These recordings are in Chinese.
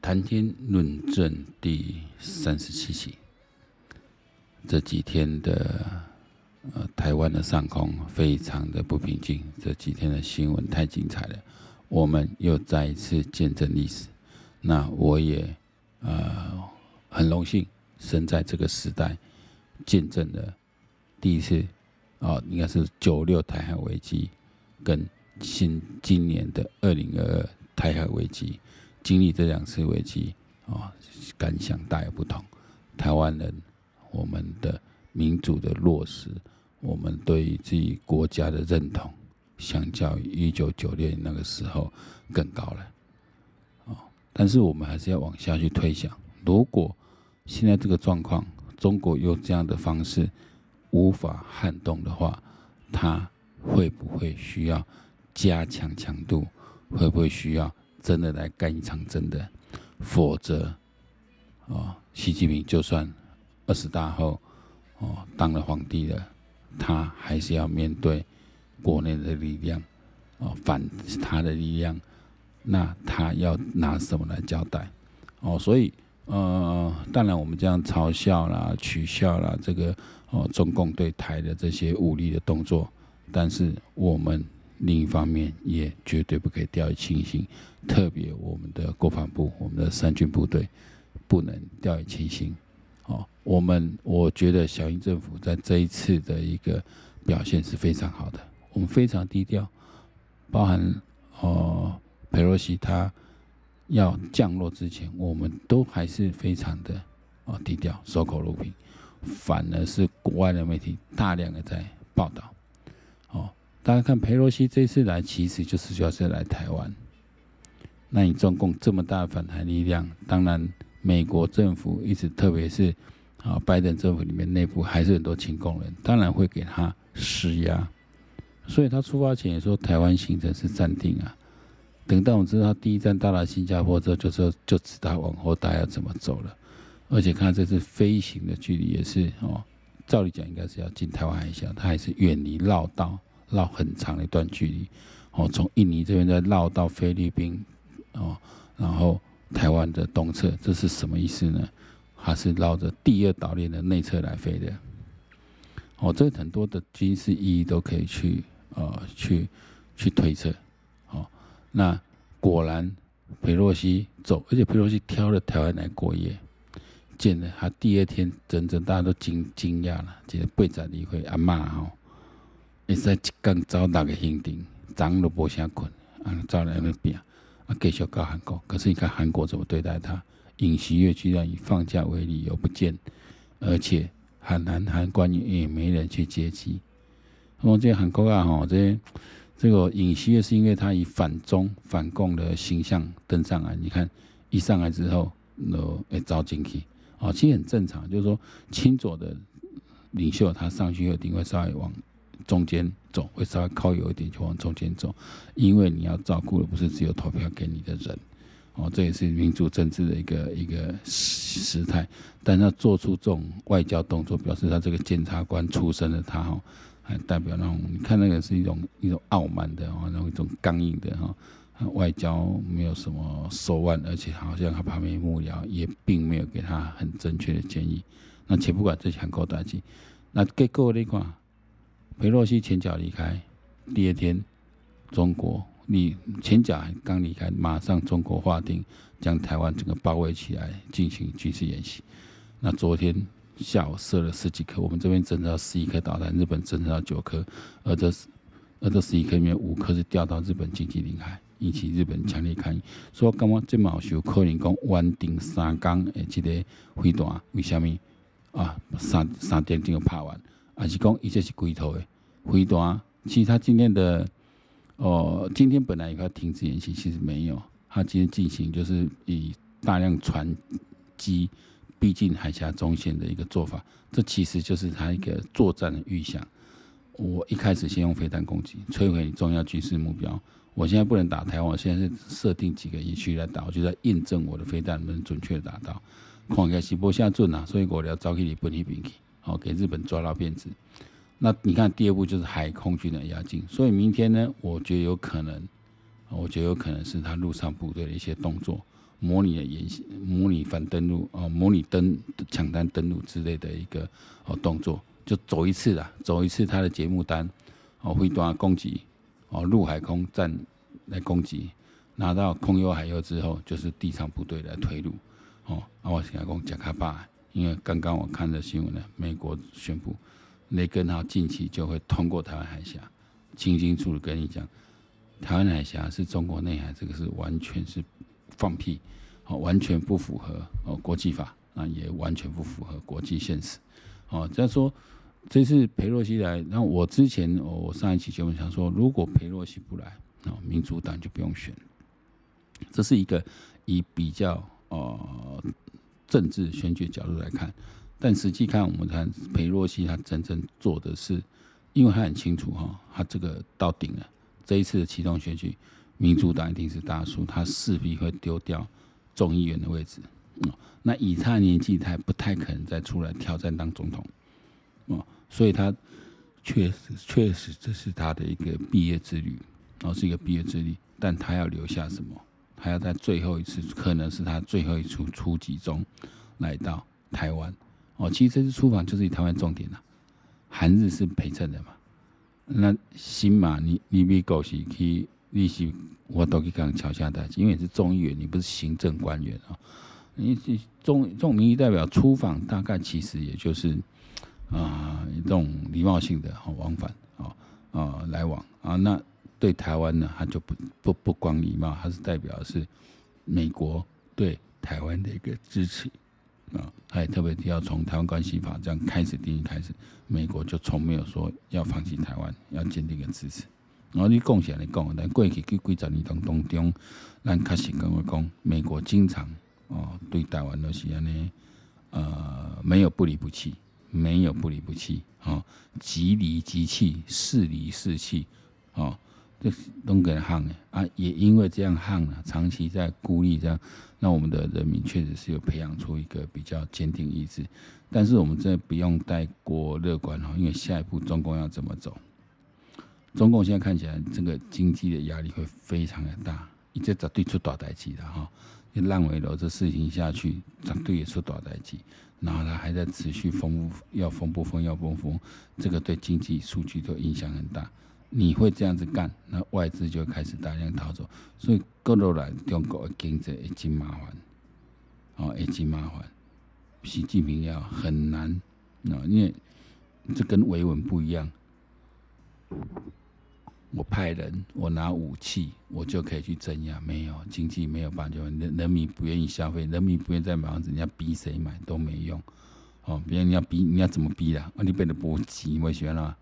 谈天论政第三十七期。这几天的呃，台湾的上空非常的不平静。这几天的新闻太精彩了，我们又再一次见证历史。那我也呃很荣幸生在这个时代，见证了第一次啊、哦，应该是九六台海危机跟新今年的二零二二台海危机。经历这两次危机啊，感想大有不同。台湾人，我们的民主的落实，我们对于自己国家的认同，相较于一九九六年那个时候更高了。但是我们还是要往下去推想：如果现在这个状况，中国用这样的方式无法撼动的话，它会不会需要加强强度？会不会需要？真的来干一场真的，否则，哦，习近平就算二十大后哦当了皇帝了，他还是要面对国内的力量，哦反他的力量，那他要拿什么来交代？哦，所以呃，当然我们这样嘲笑啦、取笑啦，这个哦中共对台的这些武力的动作，但是我们。另一方面，也绝对不可以掉以轻心，特别我们的国防部、我们的三军部队，不能掉以轻心。哦，我们我觉得小英政府在这一次的一个表现是非常好的，我们非常低调，包含哦佩洛西他要降落之前，我们都还是非常的哦低调，守口如瓶，反而是国外的媒体大量的在报道，哦。大家看，佩洛西这次来，其实就是主要是来台湾。那你中共这么大的反台力量，当然美国政府一直，特别是啊拜登政府里面内部还是很多亲共人，当然会给他施压。所以他出发前也说，台湾行程是暂定啊。等到我们知道他第一站到了新加坡之后，就说就知道往后大家要怎么走了。而且看这次飞行的距离也是哦，照理讲应该是要进台湾海峡，他还是远离绕道。绕很长的一段距离，哦，从印尼这边再绕到菲律宾，哦，然后台湾的东侧，这是什么意思呢？它是绕着第二岛链的内侧来飞的，哦，这很多的军事意义都可以去，呃，去去推测，哦，那果然裴洛西走，而且裴洛西挑了台湾来过夜，见了他第二天，整整大家都惊惊讶了，觉得背在一回阿妈哦。会使一天走六个行程，早上都无啥困，啊，照来那边，啊，继续到韩国。可是你看韩国怎么对待他？尹锡悦居然以放假为理由不见，而且韩南韩官员也没人去接机。那么这韩国啊，吼，这这个尹锡悦是因为他以反中反共的形象登上来。你看一上来之后，都会遭进去，哦，其实很正常，就是说亲左的领袖他上去，一定会稍微往。中间走会稍微靠右一点，就往中间走，因为你要照顾的不是只有投票给你的人，哦，这也是民主政治的一个一个时态。但他做出这种外交动作，表示他这个检察官出身的他哦，还代表那种你看那个是一种一种傲慢的哦，那种一种刚硬的哈，外交没有什么手腕，而且好像他旁边幕僚也并没有给他很正确的建议。那且不管这些很高大气，那结果你看。裴洛西前脚离开，第二天，中国你前脚刚离开，马上中国划定将台湾整个包围起来进行军事演习。那昨天下午射了十几颗，我们这边侦测到十一颗导弹，日本侦测到九颗，而这而这十一颗里面五颗是掉到日本经济领海，引起日本强烈抗议。所以刚刚这么有可能讲稳定三缸诶，这个飞弹为什么啊？三三点钟就拍完。还是讲，一切是龟头的飞弹。其实他今天的哦，今天本来应该停止演习，其实没有。他今天进行就是以大量船机逼近海峡中线的一个做法。这其实就是他一个作战的预想。我一开始先用飞弹攻击，摧毁重要军事目标。我现在不能打台湾，我现在是设定几个营区来打，我就在验证我的飞弹能准确打到。看起来是不下准啊，所以我要早起你奔去兵去。哦，给日本抓到辫子。那你看，第二步就是海空军的压境。所以明天呢，我觉得有可能，我觉得有可能是他陆上部队的一些动作，模拟的演习，模拟反登陆哦，模拟登抢单登陆之类的一个哦动作，就走一次啦，走一次他的节目单哦，飞弹攻击哦，陆海空战来攻击，拿到空优海优之后，就是地上部队来推入哦。啊，我现在讲贾卡巴，因为刚刚我看的新闻呢，美国宣布雷根号近期就会通过台湾海峡，清清楚楚跟你讲。台湾海峡是中国内海，这个是完全是放屁，哦，完全不符合哦国际法，啊，也完全不符合国际现实，哦，再说这次裴洛西来，然后我之前我上一期节目想说，如果裴洛西不来，哦，民主党就不用选，这是一个以比较呃政治选举角度来看，但实际看我们看裴洛西他真正做的是，因为他很清楚哈，他这个到顶了。这一次的启动选举，民主党一定是大输，他势必会丢掉众议员的位置。那以他的年纪，他还不太可能再出来挑战当总统。哦，所以他确实确实这是他的一个毕业之旅，哦，是一个毕业之旅。但他要留下什么？他要在最后一次，可能是他最后一次出击中来到台湾。哦，其实这次出访就是以台湾重点了，韩日是陪衬的嘛。那新马，你你美国是去，你是我都去讲桥下代，因为你是众议员，你不是行政官员啊。你是众众民意代表出访，大概其实也就是啊一种礼貌性的哦往返啊啊来往啊。那对台湾呢，他就不不不光礼貌，他是代表的是美国对台湾的一个支持。啊，他也特别提到，从台湾关系法这样开始定义开始，美国就从没有说要放弃台湾，要坚定的支持。然后你贡献来讲，但过去几几十年当当中，咱确实跟我讲，美国经常哦对台湾都是安尼，呃，没有不离不弃，没有不离不弃，哦，即离即弃，是离是弃，哦。这东给汉的啊，也因为这样汉呢，长期在孤立这样，那我们的人民确实是有培养出一个比较坚定意志。但是我们真的不用太过乐观哈，因为下一步中共要怎么走？中共现在看起来这个经济的压力会非常的大，一直绝对出大代志的哈，你烂尾楼这事情下去，绝对也出大代志。然后他还在持续封，要封不封，要封不封，这个对经济数据都影响很大。你会这样子干，那外资就开始大量逃走，所以过落来中国的经济已经麻烦，哦，已经麻烦，习近平要很难，啊，因为这跟维稳不一样，我派人，我拿武器，我就可以去镇压，没有经济没有办法，人人民不愿意消费，人民不愿意再买房子，你要逼谁买都没用，哦，别人要逼，你要怎么逼啦？啊，你变得不急，我喜欢啦。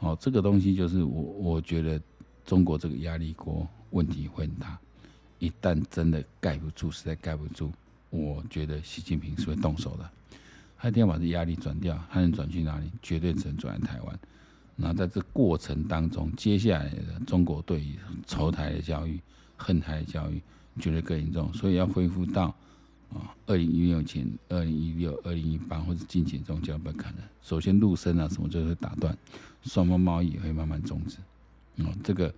好，这个东西就是我，我觉得中国这个压力锅问题会很大。一旦真的盖不住，实在盖不住，我觉得习近平是会动手的。他一定要把这压力转掉，他能转去哪里？绝对只能转来台湾。那在这过程当中，接下来的中国对于仇台的教育、恨台的教育，绝对更严重。所以要恢复到。啊，二零一六前、二零一六、二零一八或者近期这种就不可能。首先，陆生啊什么就会打断，双方贸易也会慢慢终止。哦，这个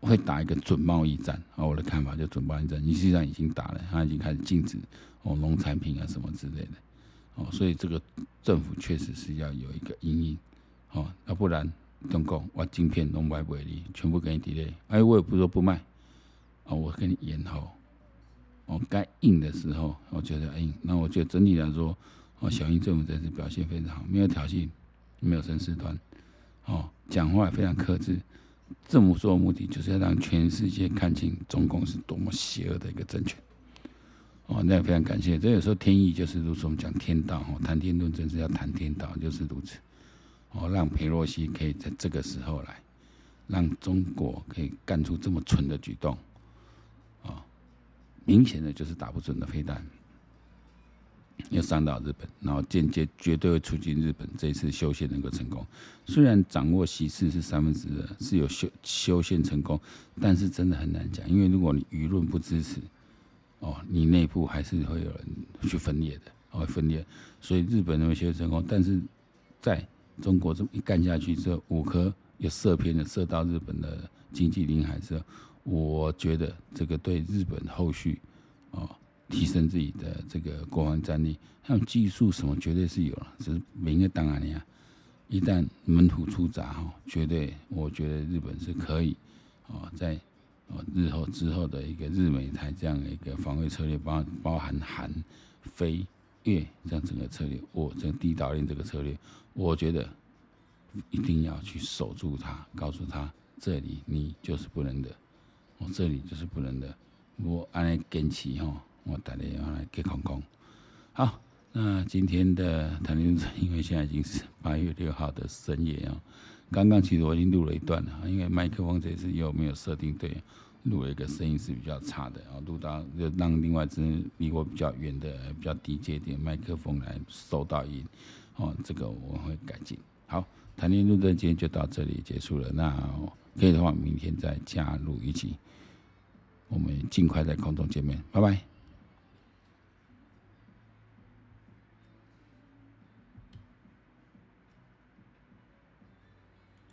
会打一个准贸易战。啊，我的看法就准贸易战，你实际上已经打了，他已经开始禁止哦农产品啊什么之类的。哦，所以这个政府确实是要有一个因应。哦，要不然中共我晶片都卖不给你，全部给你 delay。哎，我也不说不卖，啊，我给你延后。哦，该硬的时候，我觉得硬。那我觉得整体来说，哦，小英政府这次表现非常好，没有挑衅，没有生事端，哦，讲话也非常克制。这么做的目的就是要让全世界看清中共是多么邪恶的一个政权。哦，那也非常感谢。这有时候天意就是如此，我们讲天道，哦，谈天论政是要谈天道，就是如此。哦，让裴洛西可以在这个时候来，让中国可以干出这么蠢的举动。哦明显的就是打不准的飞弹，要伤到日本，然后间接绝对会促进日本这一次修宪能够成功。虽然掌握席次是三分之二，是有修修宪成功，但是真的很难讲，因为如果你舆论不支持，哦，你内部还是会有人去分裂的，会分裂。所以日本能够修成功，但是在中国这么一干下去之后，五颗有射偏的射到日本的经济领海之后，我觉得这个对日本后续哦提升自己的这个国防战力，还有技术什么绝对是有了，只是明个当然呀。一旦门徒出闸哈，绝对我觉得日本是可以哦，在哦日后之后的一个日美台这样的一个防卫策略，包包含韩、菲、越这样整个策略，我这个地岛链这个策略，我觉得一定要去守住它，告诉他这里你就是不能的，我这里就是不能的，我按来坚持哈，我带你要来给空空，好。那今天的谈天论政，因为现在已经是八月六号的深夜啊。刚刚其实我已经录了一段了，因为麦克风这次又没有设定对，录了一个声音是比较差的啊。录到就让另外一支离我比较远的、比较低阶点麦克风来收到音哦，这个我会改进。好，谈天论政今天就到这里结束了。那可以的话，明天再加入一集，我们尽快在空中见面，拜拜。